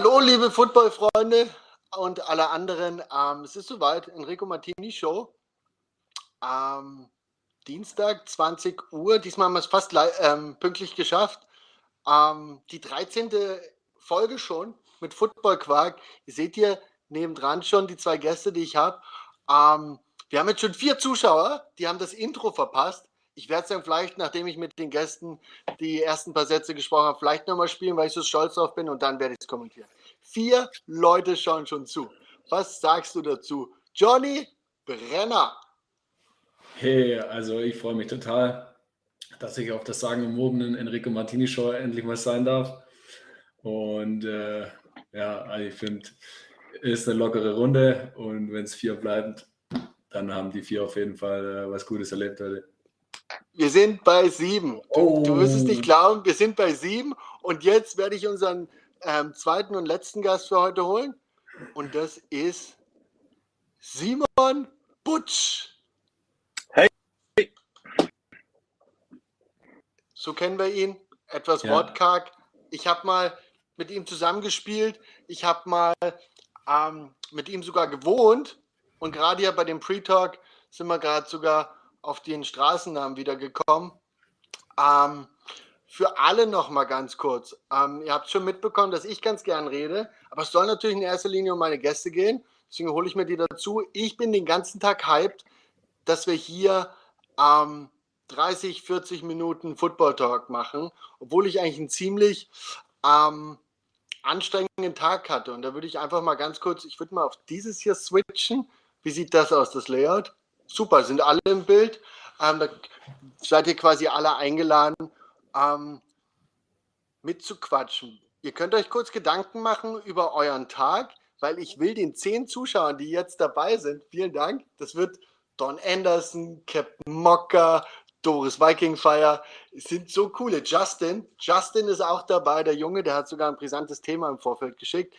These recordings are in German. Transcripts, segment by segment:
Hallo, liebe Football-Freunde und alle anderen. Ähm, es ist soweit, Enrico Martini Show. Ähm, Dienstag, 20 Uhr. Diesmal haben wir es fast ähm, pünktlich geschafft. Ähm, die 13. Folge schon mit Football Quark. Ihr seht hier nebendran schon die zwei Gäste, die ich habe. Ähm, wir haben jetzt schon vier Zuschauer, die haben das Intro verpasst. Ich werde es dann vielleicht, nachdem ich mit den Gästen die ersten paar Sätze gesprochen habe, vielleicht nochmal spielen, weil ich so stolz drauf bin und dann werde ich es kommentieren. Vier Leute schauen schon zu. Was sagst du dazu? Johnny Brenner. Hey, also ich freue mich total, dass ich auf das sagenumwobenen Enrico Martini Show endlich mal sein darf. Und äh, ja, also ich finde, es ist eine lockere Runde und wenn es vier bleibt, dann haben die vier auf jeden Fall äh, was Gutes erlebt heute. Wir sind bei sieben. Du, oh. du wirst es nicht glauben, wir sind bei sieben. Und jetzt werde ich unseren ähm, zweiten und letzten Gast für heute holen. Und das ist Simon Butsch. Hey. So kennen wir ihn. Etwas ja. wortkarg. Ich habe mal mit ihm zusammengespielt. Ich habe mal ähm, mit ihm sogar gewohnt. Und gerade hier bei dem Pre-Talk sind wir gerade sogar auf den Straßennamen wieder gekommen. Ähm, für alle noch mal ganz kurz. Ähm, ihr habt schon mitbekommen, dass ich ganz gern rede, aber es soll natürlich in erster Linie um meine Gäste gehen. Deswegen hole ich mir die dazu. Ich bin den ganzen Tag hyped, dass wir hier ähm, 30, 40 Minuten Football Talk machen, obwohl ich eigentlich einen ziemlich ähm, anstrengenden Tag hatte. Und da würde ich einfach mal ganz kurz, ich würde mal auf dieses hier switchen. Wie sieht das aus, das Layout? Super, sind alle im Bild. Ähm, da seid ihr quasi alle eingeladen, ähm, mitzuquatschen. Ihr könnt euch kurz Gedanken machen über euren Tag, weil ich will den zehn Zuschauern, die jetzt dabei sind, vielen Dank. Das wird Don Anderson, Captain Mocker, Doris Viking Fire. Es sind so coole. Justin, Justin ist auch dabei, der Junge, der hat sogar ein brisantes Thema im Vorfeld geschickt.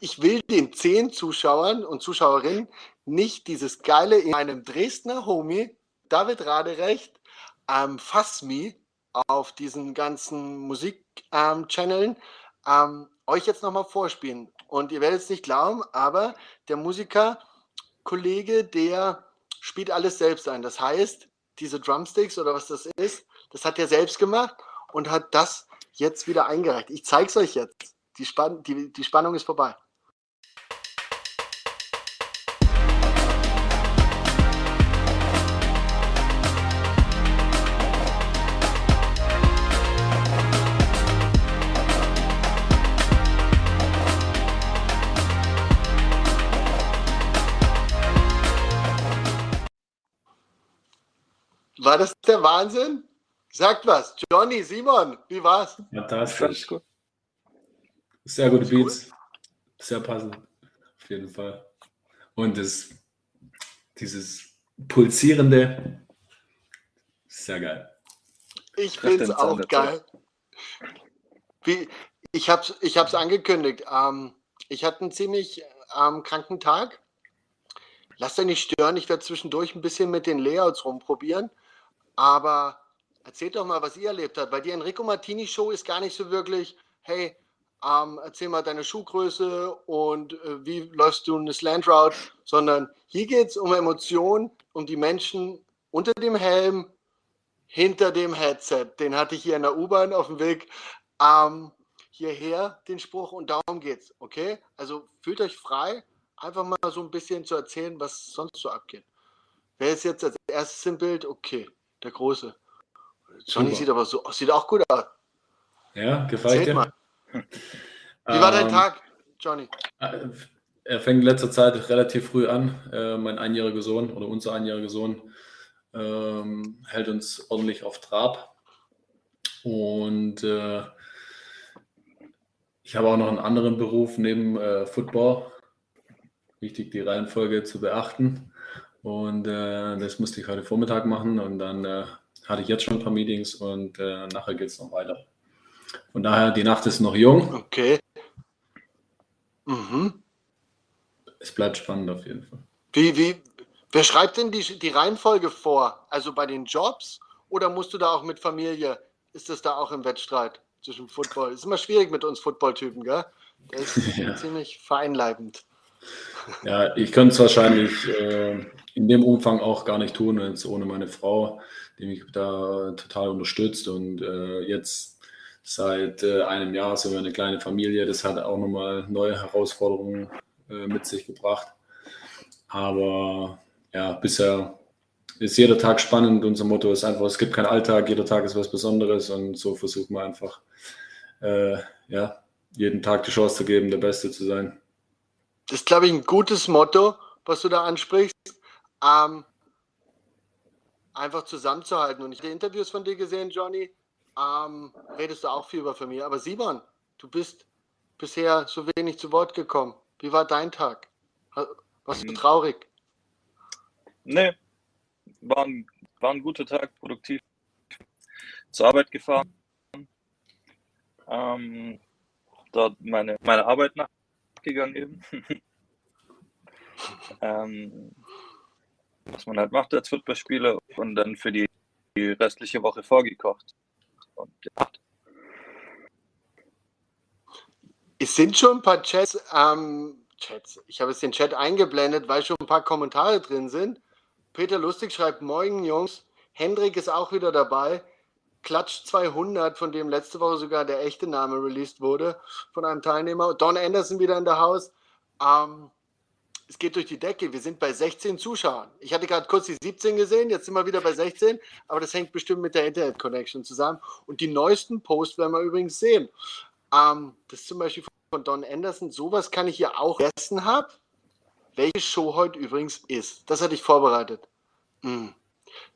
Ich will den zehn Zuschauern und Zuschauerinnen nicht dieses geile in meinem Dresdner Homie, David Raderecht, ähm, Fassmi auf diesen ganzen Musik-Channeln ähm, ähm, euch jetzt nochmal vorspielen. Und ihr werdet es nicht glauben, aber der Musiker, Kollege, der spielt alles selbst ein. Das heißt, diese Drumsticks oder was das ist, das hat er selbst gemacht und hat das jetzt wieder eingereicht. Ich zeige es euch jetzt. Die, Spann die, die Spannung ist vorbei. War das der Wahnsinn? Sagt was. Johnny, Simon, wie war's? Fantastisch. Gut. Sehr gute Beats. Gut. Sehr passend. Auf jeden Fall. Und das, dieses pulsierende, sehr geil. Ich finde es auch geil. Wie, ich habe es ich hab's angekündigt. Ähm, ich hatte einen ziemlich ähm, kranken Tag. Lass dich nicht stören. Ich werde zwischendurch ein bisschen mit den Layouts rumprobieren. Aber Erzählt doch mal, was ihr erlebt habt, weil die Enrico Martini Show ist gar nicht so wirklich, hey, ähm, erzähl mal deine Schuhgröße und äh, wie läufst du eine Slant Route, sondern hier geht es um Emotionen, um die Menschen unter dem Helm, hinter dem Headset. Den hatte ich hier in der U-Bahn auf dem Weg ähm, hierher, den Spruch, und darum geht's, okay? Also fühlt euch frei, einfach mal so ein bisschen zu erzählen, was sonst so abgeht. Wer ist jetzt als erstes im Bild? Okay, der Große. Johnny Super. sieht aber so, sieht auch gut aus. Ja, gefällt dir. Mal. Wie war dein ähm, Tag, Johnny? Äh, er fängt in letzter Zeit relativ früh an. Äh, mein einjähriger Sohn oder unser einjähriger Sohn ähm, hält uns ordentlich auf Trab. Und äh, ich habe auch noch einen anderen Beruf neben äh, Football. Wichtig, die Reihenfolge zu beachten. Und äh, das musste ich heute Vormittag machen. Und dann äh, hatte ich jetzt schon ein paar Meetings und nachher geht es noch weiter. Von daher, die Nacht ist noch jung. Okay. Mhm. Es bleibt spannend auf jeden Fall. Wie, wie, wer schreibt denn die, die Reihenfolge vor? Also bei den Jobs oder musst du da auch mit Familie? Ist das da auch im Wettstreit zwischen Football? Ist immer schwierig mit uns Football-Typen, gell? Der ist ja. ziemlich vereinleibend. Ja, ich könnte es wahrscheinlich äh, in dem Umfang auch gar nicht tun, jetzt ohne meine Frau, die mich da total unterstützt und äh, jetzt seit äh, einem Jahr sind wir eine kleine Familie. Das hat auch nochmal neue Herausforderungen äh, mit sich gebracht. Aber ja, bisher ist jeder Tag spannend. Unser Motto ist einfach, es gibt keinen Alltag, jeder Tag ist was Besonderes und so versuchen wir einfach, äh, ja, jeden Tag die Chance zu geben, der Beste zu sein. Das ist, glaube ich, ein gutes Motto, was du da ansprichst. Ähm, einfach zusammenzuhalten. Und ich habe Interviews von dir gesehen, Johnny ähm, redest du auch viel über Familie. Aber Simon, du bist bisher so wenig zu Wort gekommen. Wie war dein Tag? Warst du hm. traurig? Nee, war ein, war ein guter Tag, produktiv zur Arbeit gefahren. Ähm, dort meine, meine Arbeit nachgegangen eben. ähm, was man halt macht als Footballspieler und dann für die, die restliche Woche vorgekocht und gemacht. Es sind schon ein paar Chats, ähm, Chats. Ich habe jetzt den Chat eingeblendet, weil schon ein paar Kommentare drin sind. Peter Lustig schreibt: Moin, Jungs. Hendrik ist auch wieder dabei. Klatsch 200, von dem letzte Woche sogar der echte Name released wurde, von einem Teilnehmer. Don Anderson wieder in der Haus. Ähm, es geht durch die Decke. Wir sind bei 16 Zuschauern. Ich hatte gerade kurz die 17 gesehen, jetzt sind wir wieder bei 16, aber das hängt bestimmt mit der Internet-Connection zusammen. Und die neuesten Posts werden wir übrigens sehen. Ähm, das ist zum Beispiel von Don Anderson. Sowas kann ich hier auch vergessen habe. Welche Show heute übrigens ist. Das hatte ich vorbereitet. Hm.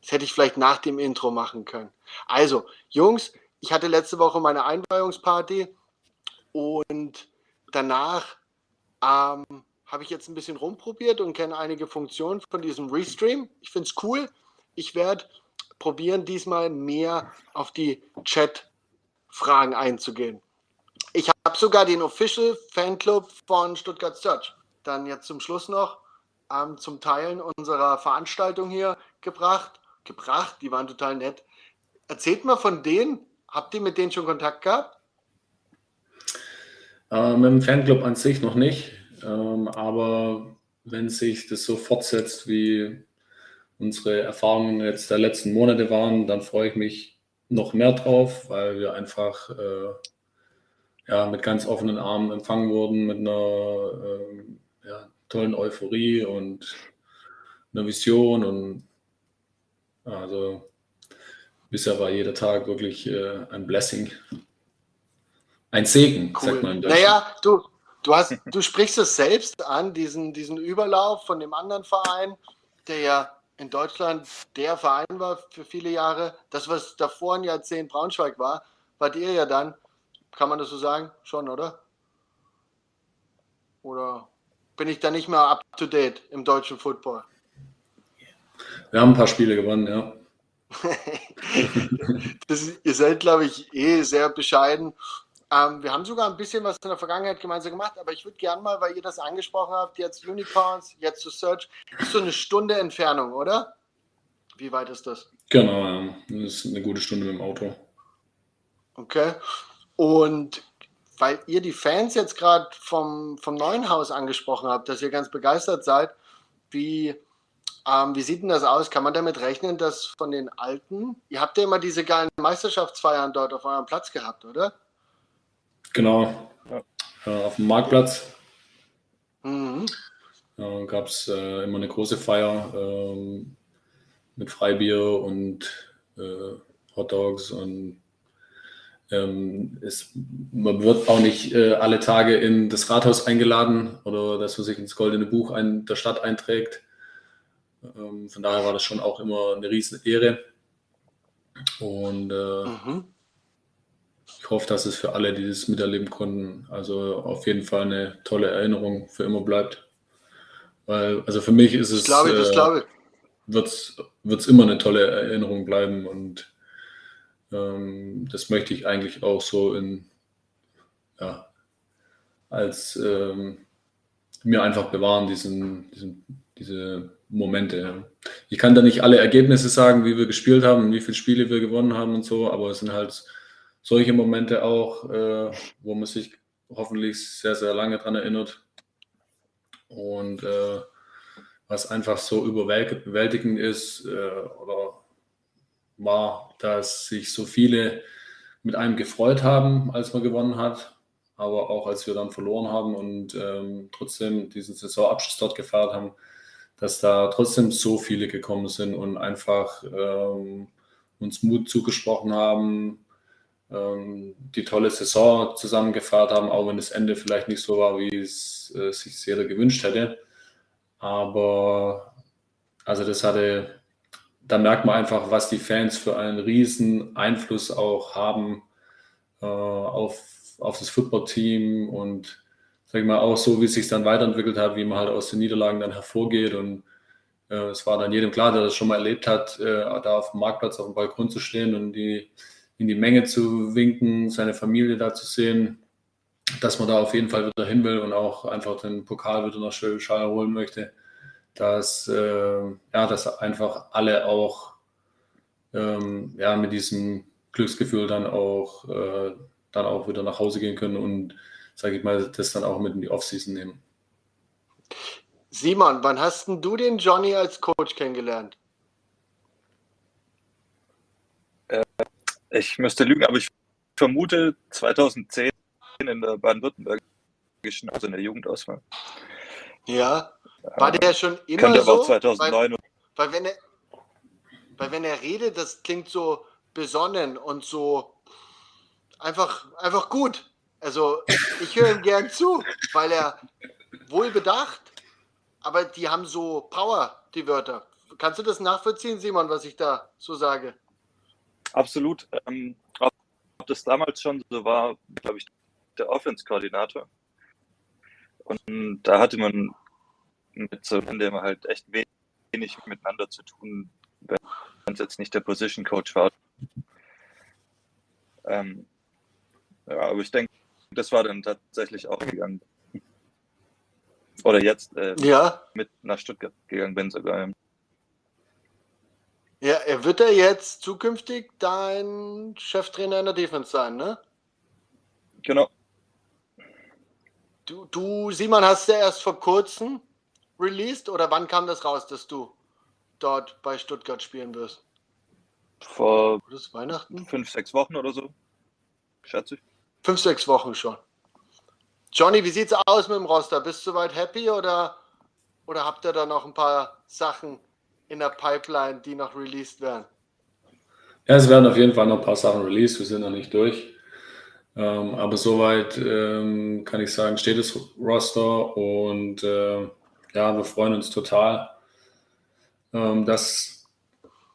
Das hätte ich vielleicht nach dem Intro machen können. Also, Jungs, ich hatte letzte Woche meine Einweihungsparty und danach ähm, habe ich jetzt ein bisschen rumprobiert und kenne einige Funktionen von diesem Restream. Ich finde es cool. Ich werde probieren, diesmal mehr auf die Chat-Fragen einzugehen. Ich habe sogar den Official Fanclub von Stuttgart Search dann jetzt zum Schluss noch ähm, zum Teilen unserer Veranstaltung hier gebracht. Gebracht, die waren total nett. Erzählt mal von denen. Habt ihr mit denen schon Kontakt gehabt? Äh, mit dem Fanclub an sich noch nicht. Ähm, aber wenn sich das so fortsetzt, wie unsere Erfahrungen jetzt der letzten Monate waren, dann freue ich mich noch mehr drauf, weil wir einfach äh, ja, mit ganz offenen Armen empfangen wurden, mit einer äh, ja, tollen Euphorie und einer Vision. Und also bisher war jeder Tag wirklich äh, ein Blessing. Ein Segen, cool. sagt man. Naja, du, Du, hast, du sprichst es selbst an, diesen, diesen Überlauf von dem anderen Verein, der ja in Deutschland der Verein war für viele Jahre. Das, was davor ein Jahrzehnt Braunschweig war, wart ihr ja dann, kann man das so sagen? Schon, oder? Oder bin ich da nicht mehr up to date im deutschen Football? Wir haben ein paar Spiele gewonnen, ja. das, ihr seid, glaube ich, eh sehr bescheiden ähm, wir haben sogar ein bisschen was in der Vergangenheit gemeinsam gemacht, aber ich würde gerne mal, weil ihr das angesprochen habt, jetzt Unicorns, jetzt zu Search, ist so eine Stunde Entfernung, oder? Wie weit ist das? Genau, ja. das ist eine gute Stunde mit dem Auto. Okay. Und weil ihr die Fans jetzt gerade vom, vom neuen Haus angesprochen habt, dass ihr ganz begeistert seid, wie, ähm, wie sieht denn das aus? Kann man damit rechnen, dass von den Alten, ihr habt ja immer diese geilen Meisterschaftsfeiern dort auf eurem Platz gehabt, oder? Genau, ja. äh, auf dem Marktplatz. Mhm. Äh, Gab es äh, immer eine große Feier ähm, mit Freibier und äh, Hot Dogs und ähm, es, man wird auch nicht äh, alle Tage in das Rathaus eingeladen oder dass man sich ins Goldene Buch ein, der Stadt einträgt. Ähm, von daher war das schon auch immer eine riesen Ehre. Und äh, mhm. Ich hoffe, dass es für alle, die das miterleben konnten, also auf jeden Fall eine tolle Erinnerung für immer bleibt. Weil, also für mich ist es, das glaube ich, das glaube ich. wird es immer eine tolle Erinnerung bleiben und ähm, das möchte ich eigentlich auch so in, ja, als ähm, mir einfach bewahren, diesen, diesen, diese Momente. Ich kann da nicht alle Ergebnisse sagen, wie wir gespielt haben, wie viele Spiele wir gewonnen haben und so, aber es sind halt solche Momente auch, äh, wo man sich hoffentlich sehr, sehr lange dran erinnert. Und äh, was einfach so überwältigend ist äh, oder war, dass sich so viele mit einem gefreut haben, als man gewonnen hat, aber auch als wir dann verloren haben und ähm, trotzdem diesen Saisonabschluss dort gefeiert haben, dass da trotzdem so viele gekommen sind und einfach ähm, uns Mut zugesprochen haben, die tolle Saison zusammen gefeiert haben, auch wenn das Ende vielleicht nicht so war, wie es äh, sich jeder gewünscht hätte. Aber also das hatte da merkt man einfach, was die Fans für einen riesen Einfluss auch haben äh, auf, auf das Footballteam und sag ich mal auch so, wie es sich dann weiterentwickelt hat, wie man halt aus den Niederlagen dann hervorgeht und äh, es war dann jedem klar, der das schon mal erlebt hat, äh, da auf dem Marktplatz auf dem Balkon zu stehen und die, in die Menge zu winken, seine Familie da zu sehen, dass man da auf jeden Fall wieder hin will und auch einfach den Pokal wieder nach Schal holen möchte dass, äh, ja, dass einfach alle auch ähm, ja, mit diesem Glücksgefühl dann auch, äh, dann auch wieder nach Hause gehen können und, sage ich mal, das dann auch mit in die Offseason nehmen. Simon, wann hast denn du den Johnny als Coach kennengelernt? Äh, ich müsste lügen, aber ich vermute 2010 in der baden-württembergischen, also in der Jugendauswahl. Ja, war der schon immer Könnte so? Aber auch 2009. Weil, weil, wenn er, weil wenn er redet, das klingt so besonnen und so einfach, einfach gut. Also ich höre ihm gern zu, weil er wohl bedacht, aber die haben so Power, die Wörter. Kannst du das nachvollziehen, Simon, was ich da so sage? Absolut. Ähm, ob das damals schon so war, glaube ich, der Offense-Koordinator. Und da hatte man mit so dem halt echt wenig miteinander zu tun, wenn es jetzt nicht der Position Coach war. Ähm, ja, aber ich denke, das war dann tatsächlich auch gegangen. Oder jetzt äh, ja. mit nach Stuttgart gegangen bin sogar. Ja, er wird er jetzt zukünftig dein Cheftrainer in der Defense sein, ne? Genau. Du, du Simon, hast ja erst vor kurzem released oder wann kam das raus, dass du dort bei Stuttgart spielen wirst? Vor das Weihnachten? fünf, sechs Wochen oder so, schätze ich. Fünf, sechs Wochen schon. Johnny, wie sieht's aus mit dem Roster? Bist du soweit happy oder, oder habt ihr da noch ein paar Sachen in der Pipeline, die noch released werden? Ja, es werden auf jeden Fall noch ein paar Sachen released. Wir sind noch nicht durch. Ähm, aber soweit ähm, kann ich sagen, steht das Roster und äh, ja, wir freuen uns total, ähm, dass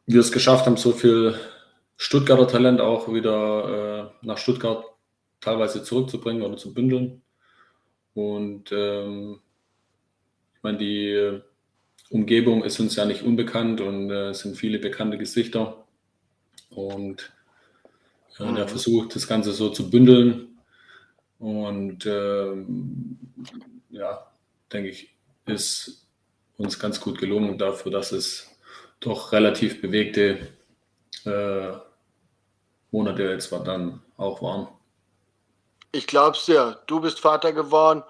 wir es geschafft haben, so viel Stuttgarter Talent auch wieder äh, nach Stuttgart teilweise zurückzubringen oder zu bündeln. Und ähm, ich meine, die Umgebung ist uns ja nicht unbekannt und äh, es sind viele bekannte Gesichter. Und äh, mhm. der versucht, das Ganze so zu bündeln. Und ähm, ja, denke ich, ist uns ganz gut gelungen dafür, dass es doch relativ bewegte äh, Monate jetzt dann auch waren. Ich glaube es dir. Du bist Vater geworden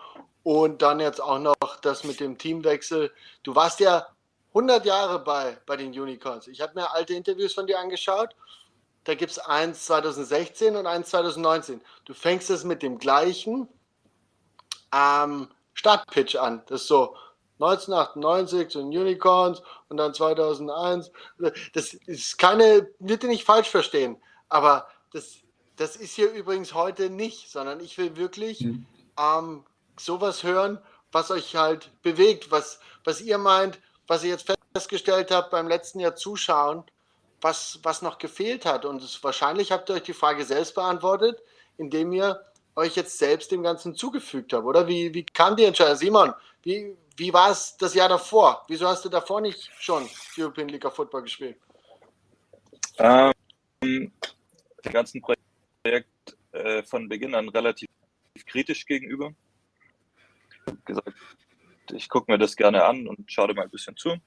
und dann jetzt auch noch das mit dem Teamwechsel. Du warst ja 100 Jahre bei, bei den Unicorns. Ich habe mir alte Interviews von dir angeschaut. Da gibt es eins 2016 und eins 2019. Du fängst es mit dem gleichen ähm, Startpitch an. Das ist so 1998 zu den Unicorns und dann 2001. Das ist keine, bitte nicht falsch verstehen, aber das, das ist hier übrigens heute nicht, sondern ich will wirklich mhm. ähm, sowas hören, was euch halt bewegt, was, was ihr meint, was ihr jetzt festgestellt habt beim letzten Jahr Zuschauen, was, was noch gefehlt hat. Und es, wahrscheinlich habt ihr euch die Frage selbst beantwortet, indem ihr euch jetzt selbst dem Ganzen zugefügt habt, oder? Wie, wie kam die Entscheidung? Simon, wie, wie war es das Jahr davor? Wieso hast du davor nicht schon European League of Football gespielt? Ähm, dem ganzen Projekt äh, von Beginn an relativ kritisch gegenüber. Ich habe gesagt, ich gucke mir das gerne an und schaue dir mal ein bisschen zu.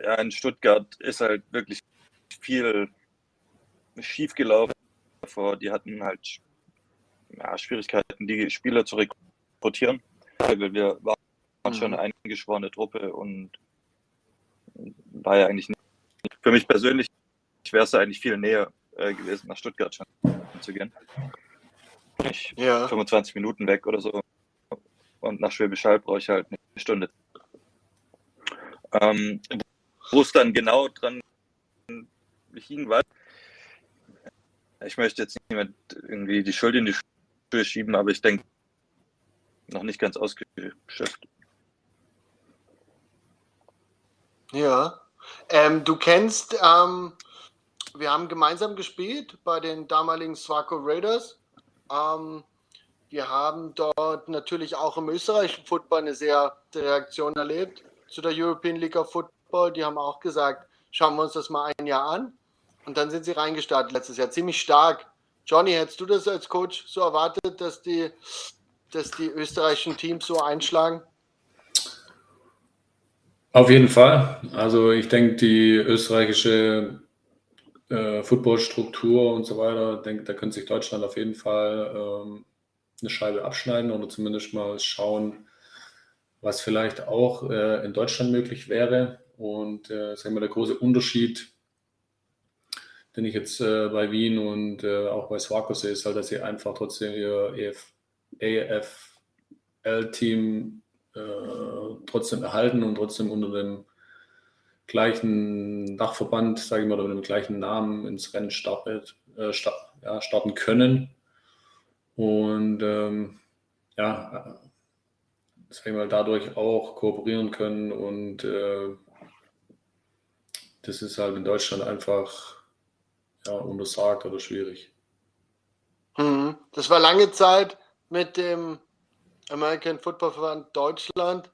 Ja, in Stuttgart ist halt wirklich viel schief gelaufen. Die hatten halt ja, Schwierigkeiten, die Spieler zu rekrutieren. Weil wir waren mhm. schon eine eingeschworene Truppe und war ja eigentlich nicht. Für mich persönlich wäre es eigentlich viel näher äh, gewesen, nach Stuttgart schon zu gehen. Ich ja. 25 Minuten weg oder so. Und nach Schwäbisch Hall brauche ich halt eine Stunde. Ähm, wo es dann genau dran hing, war, ich möchte jetzt nicht mehr irgendwie die Schuld in die Schuhe schieben, aber ich denke, noch nicht ganz ausgeschöpft. Ja, ähm, du kennst, ähm, wir haben gemeinsam gespielt bei den damaligen Swaco Raiders. Ähm, wir haben dort natürlich auch im österreichischen Football eine sehr Reaktion erlebt zu der European League of Football. Die haben auch gesagt, schauen wir uns das mal ein Jahr an. Und dann sind sie reingestartet letztes Jahr. Ziemlich stark. Johnny, hättest du das als Coach so erwartet, dass die dass die österreichischen Teams so einschlagen? Auf jeden Fall. Also ich denke, die österreichische äh, Footballstruktur und so weiter, denke, da könnte sich Deutschland auf jeden Fall ähm, eine Scheibe abschneiden oder zumindest mal schauen, was vielleicht auch äh, in Deutschland möglich wäre. Und äh, sagen wir, der große Unterschied, den ich jetzt äh, bei Wien und äh, auch bei Swaco sehe, ist halt, dass sie einfach trotzdem ihr EF AFL-Team äh, trotzdem erhalten und trotzdem unter dem gleichen Dachverband, sage ich mal, oder mit dem gleichen Namen ins Rennen startet, äh, start, ja, starten können. Und ähm, ja, sag ich mal, dadurch auch kooperieren können. Und äh, das ist halt in Deutschland einfach ja, untersagt oder schwierig. Mhm. Das war lange Zeit mit dem American Football Verband Deutschland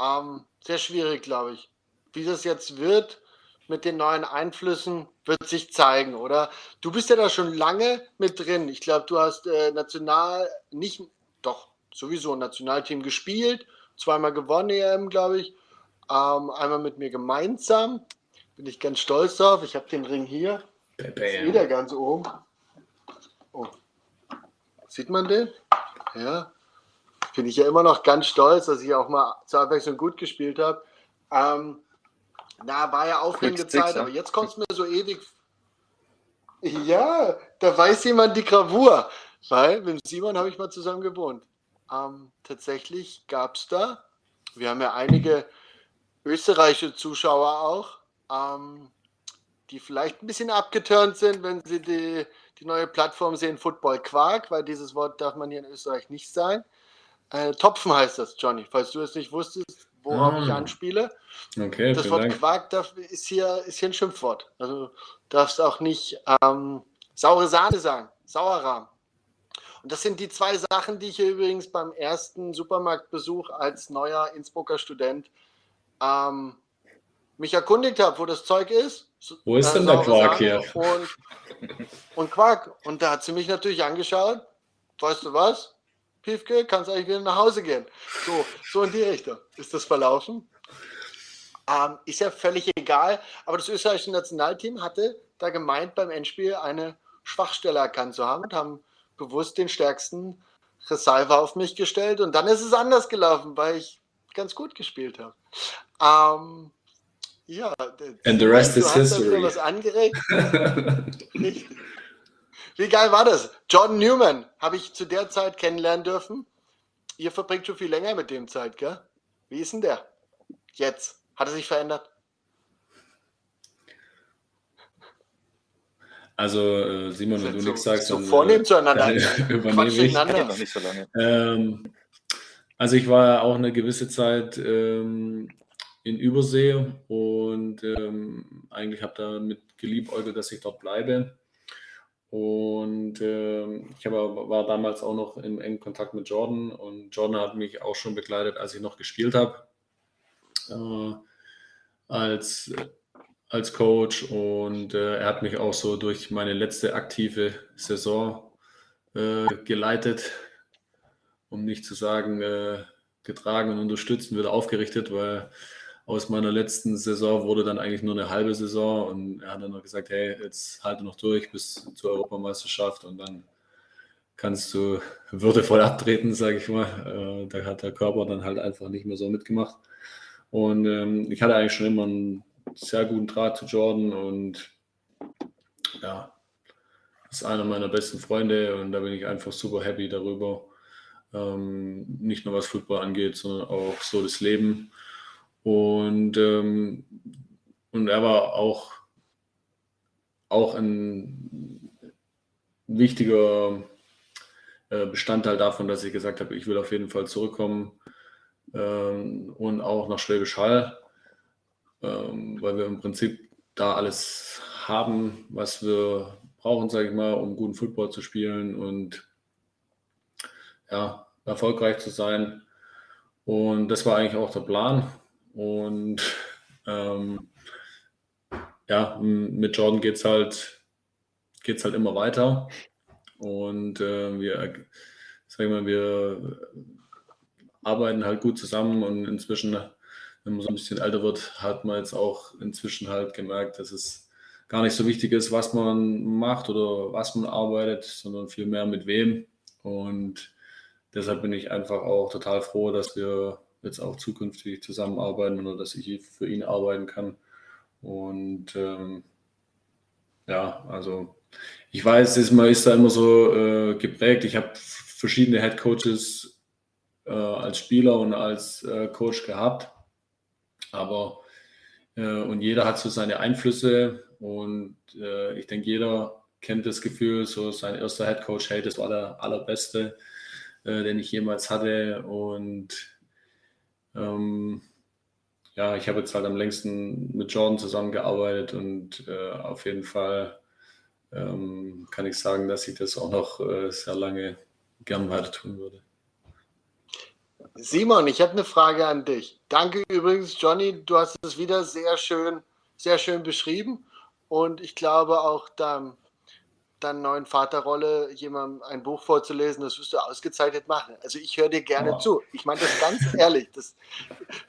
ähm, sehr schwierig, glaube ich. Wie das jetzt wird mit den neuen Einflüssen, wird sich zeigen, oder? Du bist ja da schon lange mit drin. Ich glaube, du hast äh, national nicht, doch sowieso ein Nationalteam gespielt, zweimal gewonnen EM, glaube ich. Ähm, einmal mit mir gemeinsam. Bin ich ganz stolz drauf. Ich habe den Ring hier. Ist wieder ganz oben. Oh. Sieht man den? Ja. Bin ich ja immer noch ganz stolz, dass ich auch mal zur Abwechslung gut gespielt habe. Ähm, na, war ja aufregende Zeit, aber jetzt kommt es mir so ewig. Ja, da weiß jemand die Gravur. Weil mit Simon habe ich mal zusammen gewohnt. Ähm, tatsächlich gab es da, wir haben ja einige österreichische Zuschauer auch, ähm, die vielleicht ein bisschen abgeturnt sind, wenn sie die die neue Plattform sehen Football Quark, weil dieses Wort darf man hier in Österreich nicht sein. Äh, Topfen heißt das, Johnny, falls du es nicht wusstest, worauf ah. ich anspiele. Okay, das Wort Dank. Quark darf, ist, hier, ist hier ein Schimpfwort. Also darfst auch nicht ähm, saure Sahne sagen, Sauerrahm. Und das sind die zwei Sachen, die ich hier übrigens beim ersten Supermarktbesuch als neuer Innsbrucker Student ähm, mich erkundigt habe, wo das Zeug ist. Wo ist denn der Quark hier? Und, und Quark. Und da hat sie mich natürlich angeschaut. Weißt du was? Piefke, kannst eigentlich wieder nach Hause gehen. So, so in die Richtung ist das verlaufen. Ähm, ist ja völlig egal, aber das österreichische Nationalteam hatte da gemeint, beim Endspiel eine Schwachstelle erkannt zu haben und haben bewusst den stärksten Reserve auf mich gestellt. Und dann ist es anders gelaufen, weil ich ganz gut gespielt habe. Ähm, ja, And the rest is history. was angeregt. Wie geil war das? Jordan Newman habe ich zu der Zeit kennenlernen dürfen. Ihr verbringt schon viel länger mit dem Zeit, gell? Wie ist denn der? Jetzt. Hat er sich verändert? Also äh, Simon, wenn du so, nichts sagst, so dann vornehm äh, zueinander. übernehme ich. Noch nicht so lange. Ähm, also ich war auch eine gewisse Zeit ähm, in Übersee und ähm, eigentlich habe damit geliebäugelt, dass ich dort bleibe. Und äh, ich hab, war damals auch noch im engen Kontakt mit Jordan und Jordan hat mich auch schon begleitet, als ich noch gespielt habe äh, als, als Coach. Und äh, er hat mich auch so durch meine letzte aktive Saison äh, geleitet, um nicht zu sagen äh, getragen und unterstützt und wieder aufgerichtet, weil aus meiner letzten Saison wurde dann eigentlich nur eine halbe Saison und er hat dann noch gesagt, hey, jetzt halte noch durch bis zur Europameisterschaft und dann kannst du würdevoll abtreten, sage ich mal. Äh, da hat der Körper dann halt einfach nicht mehr so mitgemacht. Und ähm, ich hatte eigentlich schon immer einen sehr guten Draht zu Jordan und ja, ist einer meiner besten Freunde und da bin ich einfach super happy darüber. Ähm, nicht nur was Football angeht, sondern auch so das Leben. Und, ähm, und er war auch, auch ein wichtiger äh, Bestandteil davon, dass ich gesagt habe, ich will auf jeden Fall zurückkommen ähm, und auch nach Schwäbisch Hall, ähm, weil wir im Prinzip da alles haben, was wir brauchen, sage ich mal, um guten Football zu spielen und ja, erfolgreich zu sein. Und das war eigentlich auch der Plan. Und ähm, ja, mit Jordan geht es halt, geht's halt immer weiter. Und äh, wir, sag ich mal, wir arbeiten halt gut zusammen und inzwischen, wenn man so ein bisschen älter wird, hat man jetzt auch inzwischen halt gemerkt, dass es gar nicht so wichtig ist, was man macht oder was man arbeitet, sondern vielmehr mit wem. Und deshalb bin ich einfach auch total froh, dass wir jetzt auch zukünftig zusammenarbeiten oder dass ich für ihn arbeiten kann. Und ähm, ja, also ich weiß, ist, man ist da immer so äh, geprägt. Ich habe verschiedene Head Coaches äh, als Spieler und als äh, Coach gehabt. Aber äh, und jeder hat so seine Einflüsse und äh, ich denke, jeder kennt das Gefühl, so sein erster Head Coach, hey, das war der allerbeste, äh, den ich jemals hatte. Und ähm, ja, ich habe jetzt halt am längsten mit Jordan zusammengearbeitet und äh, auf jeden Fall ähm, kann ich sagen, dass ich das auch noch äh, sehr lange gern weiter tun würde. Simon, ich habe eine Frage an dich. Danke übrigens, Johnny. Du hast es wieder sehr schön, sehr schön beschrieben. Und ich glaube auch deinem, deiner neuen Vaterrolle jemandem ein Buch vorzulesen, das wirst du ausgezeichnet machen. Also ich höre dir gerne oh. zu. Ich meine das ganz ehrlich. Das,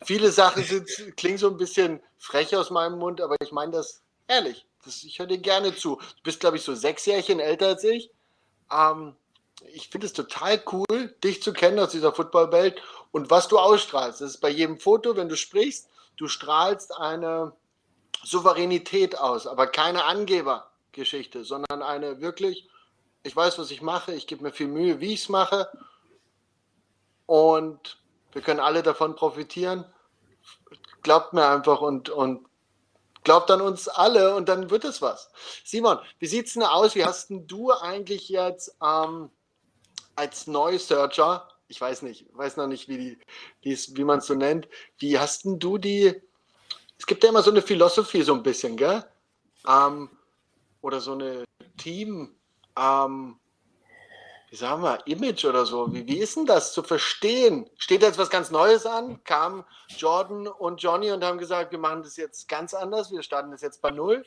viele Sachen sind, klingen so ein bisschen frech aus meinem Mund, aber ich meine das ehrlich. Das, ich höre dir gerne zu. Du bist, glaube ich, so sechs Jährchen älter als ich. Ähm, ich finde es total cool, dich zu kennen aus dieser Footballwelt und was du ausstrahlst. Das ist bei jedem Foto, wenn du sprichst, du strahlst eine Souveränität aus, aber keine Angebergeschichte, sondern eine wirklich, ich weiß, was ich mache, ich gebe mir viel Mühe, wie ich es mache und wir können alle davon profitieren. Glaubt mir einfach und, und glaubt an uns alle und dann wird es was. Simon, wie sieht es denn aus? Wie hast du eigentlich jetzt ähm, als Neusearcher, ich weiß nicht, weiß noch nicht, wie, wie man es so nennt, wie hast du die, es gibt ja immer so eine Philosophie so ein bisschen, gell? Ähm, oder so eine Team, ähm, wie sagen wir, Image oder so. Wie, wie ist denn das zu verstehen? Steht jetzt was ganz Neues an? Kamen Jordan und Johnny und haben gesagt, wir machen das jetzt ganz anders, wir starten das jetzt bei Null?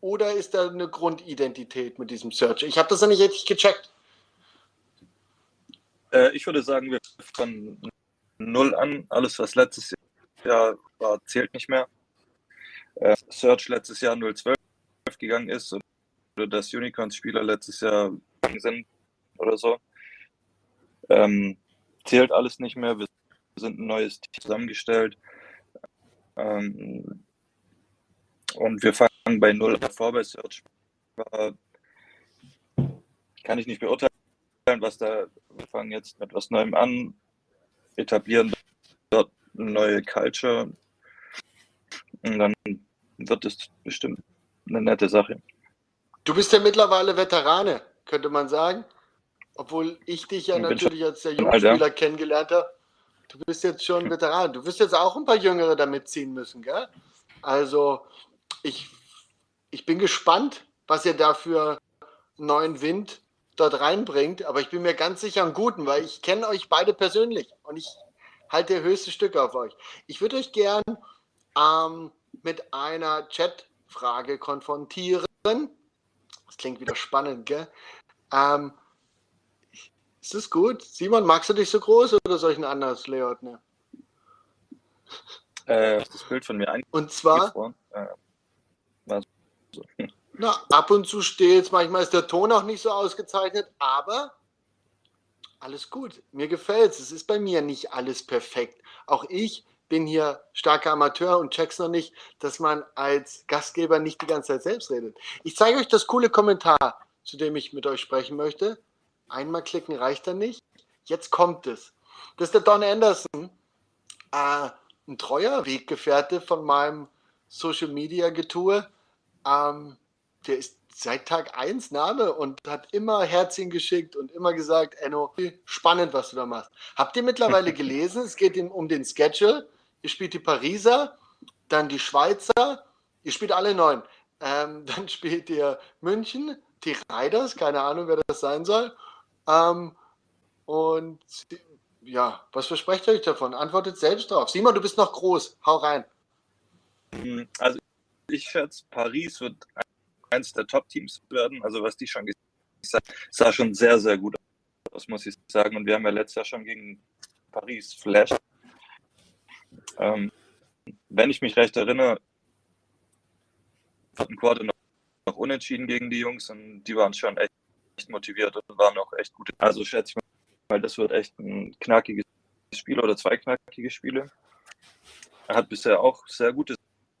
Oder ist da eine Grundidentität mit diesem Search? Ich habe das ja nicht richtig gecheckt. Äh, ich würde sagen, wir fangen null an. Alles, was letztes Jahr war, zählt nicht mehr. Äh, Search letztes Jahr 012 gegangen ist oder dass Unicorns-Spieler letztes Jahr sind oder so. Ähm, zählt alles nicht mehr. Wir sind ein neues Team zusammengestellt. Ähm, und wir fangen bei Null vor bei Search. Kann ich nicht beurteilen, was da. Wir fangen jetzt mit was Neuem an, etablieren dort eine neue Culture. Und dann wird es bestimmt eine nette Sache. Du bist ja mittlerweile Veterane, könnte man sagen. Obwohl ich dich ja natürlich als der junge Spieler kennengelernt habe. Du bist jetzt schon Veteran. Du wirst jetzt auch ein paar Jüngere damit ziehen müssen, gell? Also, ich, ich bin gespannt, was ihr da für neuen Wind dort reinbringt. Aber ich bin mir ganz sicher einen guten, weil ich kenne euch beide persönlich und ich halte höchste Stücke auf euch. Ich würde euch gern ähm, mit einer Chatfrage konfrontieren. Das klingt wieder spannend, gell? Ähm, ist das gut? Simon, magst du dich so groß oder soll ich ein anderes Layout nehmen? Äh, das Bild von mir ein. Und zwar. Äh, so. Na, ab und zu steht manchmal ist der Ton auch nicht so ausgezeichnet, aber alles gut. Mir gefällt es. Es ist bei mir nicht alles perfekt. Auch ich bin hier starker Amateur und check's noch nicht, dass man als Gastgeber nicht die ganze Zeit selbst redet. Ich zeige euch das coole Kommentar, zu dem ich mit euch sprechen möchte. Einmal klicken reicht dann nicht. Jetzt kommt es. Das ist der Don Anderson, äh, ein treuer Weggefährte von meinem Social Media Getue. Ähm, der ist seit Tag 1 Name und hat immer Herzchen geschickt und immer gesagt, Enno, spannend, was du da machst. Habt ihr mittlerweile gelesen? Es geht um den Schedule ihr spielt die Pariser, dann die Schweizer, ihr spielt alle neun. Ähm, dann spielt ihr München, die Riders, keine Ahnung, wer das sein soll. Ähm, und ja, was versprecht ihr euch davon? Antwortet selbst drauf. Simon, du bist noch groß, hau rein. Hm, also ich schätze, Paris wird eines der Top-Teams werden. Also was die schon gesagt haben, sah schon sehr, sehr gut aus, muss ich sagen. Und wir haben ja letztes Jahr schon gegen Paris Flash ähm, wenn ich mich recht erinnere, hatten Quarter noch, noch unentschieden gegen die Jungs und die waren schon echt, echt motiviert und waren auch echt gut. Also schätze ich mal, das wird echt ein knackiges Spiel oder zwei knackige Spiele. Er hat bisher auch sehr gute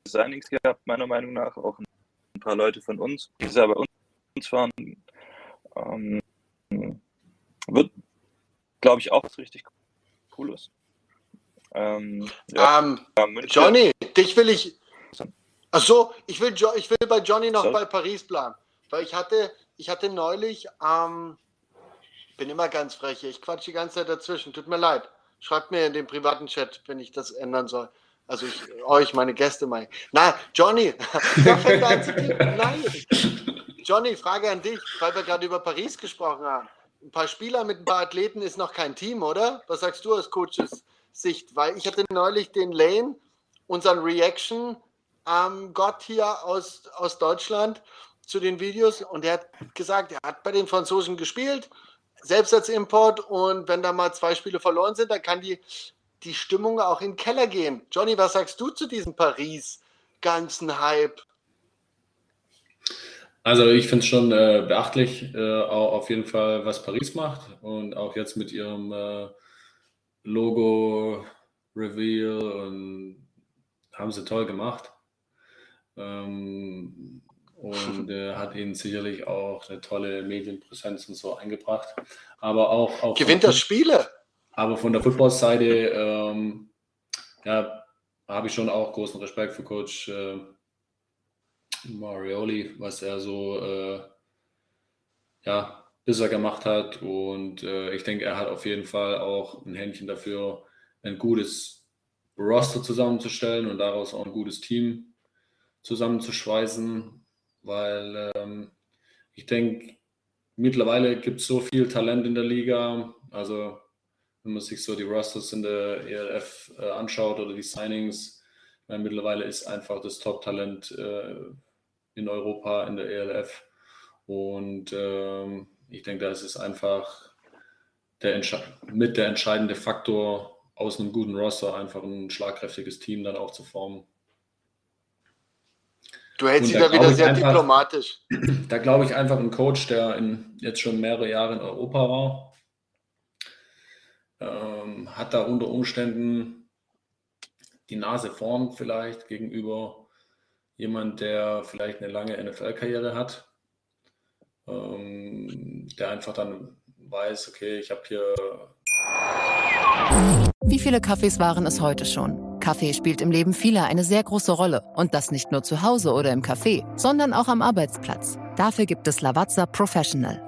Signings gehabt, meiner Meinung nach. Auch ein paar Leute von uns, die sehr bei uns waren. Ähm, wird, glaube ich, auch was richtig Cooles. Ähm, ja, ähm, Johnny, dich will ich. Ach so, ich will, ich will bei Johnny noch so. bei Paris bleiben. Weil ich hatte, ich hatte neulich, ähm, bin immer ganz frech, ich quatsche die ganze Zeit dazwischen, tut mir leid. Schreibt mir in den privaten Chat, wenn ich das ändern soll. Also ich, euch, meine Gäste meine. Nein, Johnny, Nein. Johnny, Frage an dich, weil wir gerade über Paris gesprochen haben. Ein paar Spieler mit ein paar Athleten ist noch kein Team, oder? Was sagst du als Coaches? Sicht, weil ich hatte neulich den Lane, unseren Reaction ähm, Gott hier aus, aus Deutschland zu den Videos und er hat gesagt, er hat bei den Franzosen gespielt, selbst als Import und wenn da mal zwei Spiele verloren sind, dann kann die, die Stimmung auch in den Keller gehen. Johnny, was sagst du zu diesem Paris ganzen Hype? Also ich finde es schon äh, beachtlich, äh, auf jeden Fall, was Paris macht und auch jetzt mit ihrem äh, Logo, Reveal und haben sie toll gemacht. Ähm, und äh, hat ihnen sicherlich auch eine tolle Medienpräsenz und so eingebracht. Aber auch. auch Gewinnt das Spiele? Aber von der Football-Seite, ähm, ja, habe ich schon auch großen Respekt für Coach äh, Marioli, was er so, äh, ja, bisher gemacht hat. Und äh, ich denke, er hat auf jeden Fall auch ein Händchen dafür, ein gutes Roster zusammenzustellen und daraus auch ein gutes Team zusammenzuschweißen, weil ähm, ich denke, mittlerweile gibt es so viel Talent in der Liga. Also wenn man sich so die Rosters in der ELF äh, anschaut oder die Signings, meine, mittlerweile ist einfach das Top-Talent äh, in Europa in der ELF. Und ähm, ich denke, das ist einfach der mit der entscheidende Faktor, aus einem guten Roster einfach ein schlagkräftiges Team dann auch zu formen. Du hältst dich da wieder sehr einfach, diplomatisch. Da glaube ich einfach ein Coach, der in, jetzt schon mehrere Jahre in Europa war, ähm, hat da unter Umständen die Nase vorn vielleicht gegenüber jemand, der vielleicht eine lange NFL-Karriere hat, ähm, der einfach dann weiß, okay, ich habe hier. Wie viele Kaffees waren es heute schon? Kaffee spielt im Leben vieler eine sehr große Rolle. Und das nicht nur zu Hause oder im Café, sondern auch am Arbeitsplatz. Dafür gibt es Lavazza Professional.